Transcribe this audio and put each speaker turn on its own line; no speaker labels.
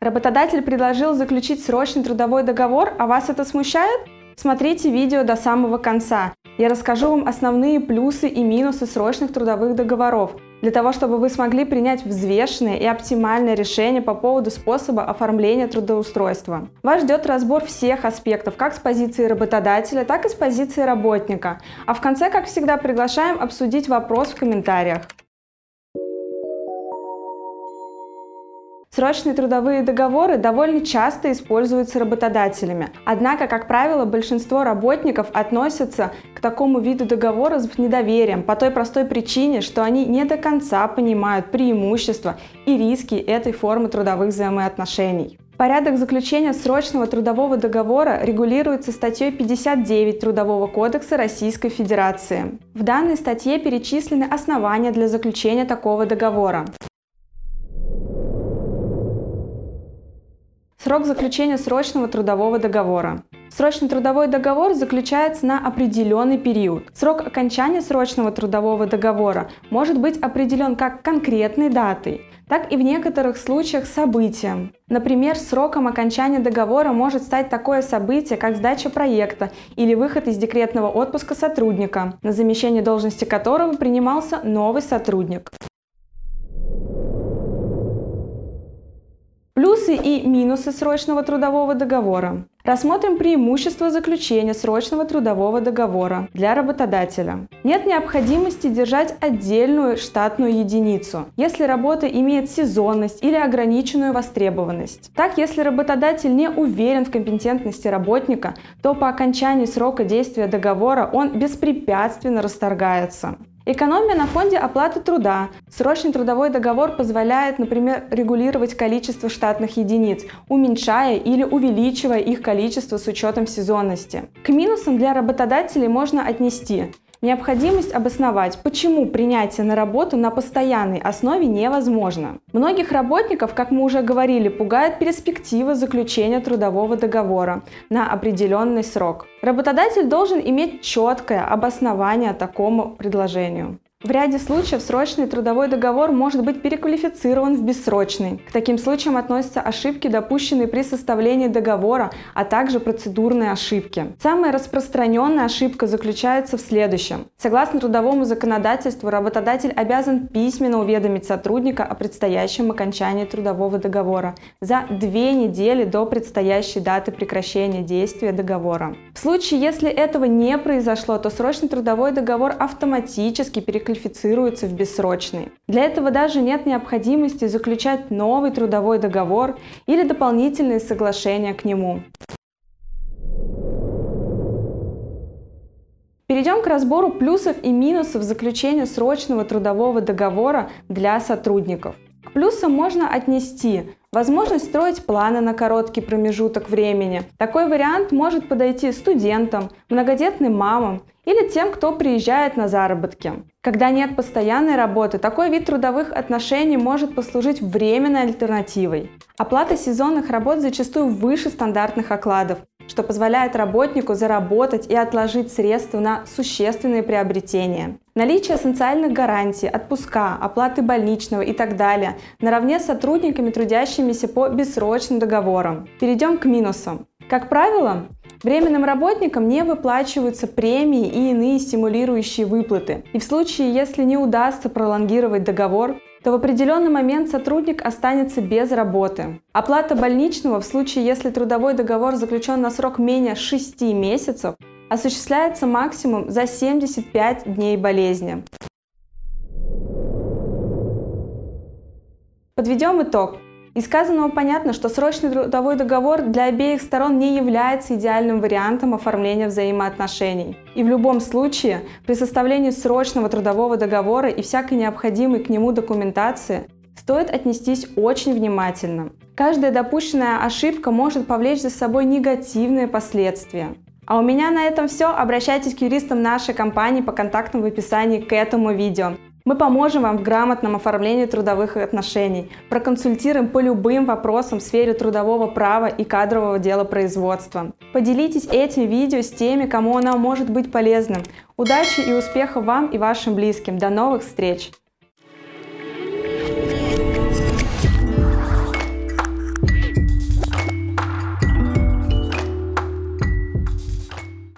Работодатель предложил заключить срочный трудовой договор, а вас это смущает? Смотрите видео до самого конца. Я расскажу вам основные плюсы и минусы срочных трудовых договоров, для того, чтобы вы смогли принять взвешенное и оптимальное решение по поводу способа оформления трудоустройства. Вас ждет разбор всех аспектов, как с позиции работодателя, так и с позиции работника. А в конце, как всегда, приглашаем обсудить вопрос в комментариях. Срочные трудовые договоры довольно часто используются работодателями. Однако, как правило, большинство работников относятся к такому виду договора с недоверием по той простой причине, что они не до конца понимают преимущества и риски этой формы трудовых взаимоотношений. Порядок заключения срочного трудового договора регулируется статьей 59 Трудового кодекса Российской Федерации. В данной статье перечислены основания для заключения такого договора. Срок заключения срочного трудового договора. Срочный трудовой договор заключается на определенный период. Срок окончания срочного трудового договора может быть определен как конкретной датой, так и в некоторых случаях событием. Например, сроком окончания договора может стать такое событие, как сдача проекта или выход из декретного отпуска сотрудника, на замещение должности которого принимался новый сотрудник. Плюсы и минусы срочного трудового договора. Рассмотрим преимущества заключения срочного трудового договора для работодателя. Нет необходимости держать отдельную штатную единицу, если работа имеет сезонность или ограниченную востребованность. Так, если работодатель не уверен в компетентности работника, то по окончании срока действия договора он беспрепятственно расторгается. Экономия на фонде оплаты труда. Срочный трудовой договор позволяет, например, регулировать количество штатных единиц, уменьшая или увеличивая их количество с учетом сезонности. К минусам для работодателей можно отнести Необходимость обосновать, почему принятие на работу на постоянной основе невозможно. Многих работников, как мы уже говорили, пугает перспектива заключения трудового договора на определенный срок. Работодатель должен иметь четкое обоснование такому предложению. В ряде случаев срочный трудовой договор может быть переквалифицирован в бессрочный. К таким случаям относятся ошибки, допущенные при составлении договора, а также процедурные ошибки. Самая распространенная ошибка заключается в следующем. Согласно трудовому законодательству, работодатель обязан письменно уведомить сотрудника о предстоящем окончании трудового договора за две недели до предстоящей даты прекращения действия договора. В случае, если этого не произошло, то срочный трудовой договор автоматически переквалифицируется переквалифицируется в бессрочный. Для этого даже нет необходимости заключать новый трудовой договор или дополнительные соглашения к нему. Перейдем к разбору плюсов и минусов заключения срочного трудового договора для сотрудников. К плюсам можно отнести возможность строить планы на короткий промежуток времени. Такой вариант может подойти студентам, многодетным мамам или тем, кто приезжает на заработки. Когда нет постоянной работы, такой вид трудовых отношений может послужить временной альтернативой. Оплата сезонных работ зачастую выше стандартных окладов, что позволяет работнику заработать и отложить средства на существенные приобретения. Наличие социальных гарантий, отпуска, оплаты больничного и так далее наравне с сотрудниками, трудящимися по бессрочным договорам. Перейдем к минусам. Как правило, Временным работникам не выплачиваются премии и иные стимулирующие выплаты. И в случае, если не удастся пролонгировать договор, то в определенный момент сотрудник останется без работы. Оплата больничного в случае, если трудовой договор заключен на срок менее 6 месяцев, осуществляется максимум за 75 дней болезни. Подведем итог. Из сказанного понятно, что срочный трудовой договор для обеих сторон не является идеальным вариантом оформления взаимоотношений. И в любом случае, при составлении срочного трудового договора и всякой необходимой к нему документации стоит отнестись очень внимательно. Каждая допущенная ошибка может повлечь за собой негативные последствия. А у меня на этом все. Обращайтесь к юристам нашей компании по контактам в описании к этому видео. Мы поможем вам в грамотном оформлении трудовых отношений, проконсультируем по любым вопросам в сфере трудового права и кадрового дела производства. Поделитесь этим видео с теми, кому оно может быть полезным. Удачи и успехов вам и вашим близким. До новых встреч!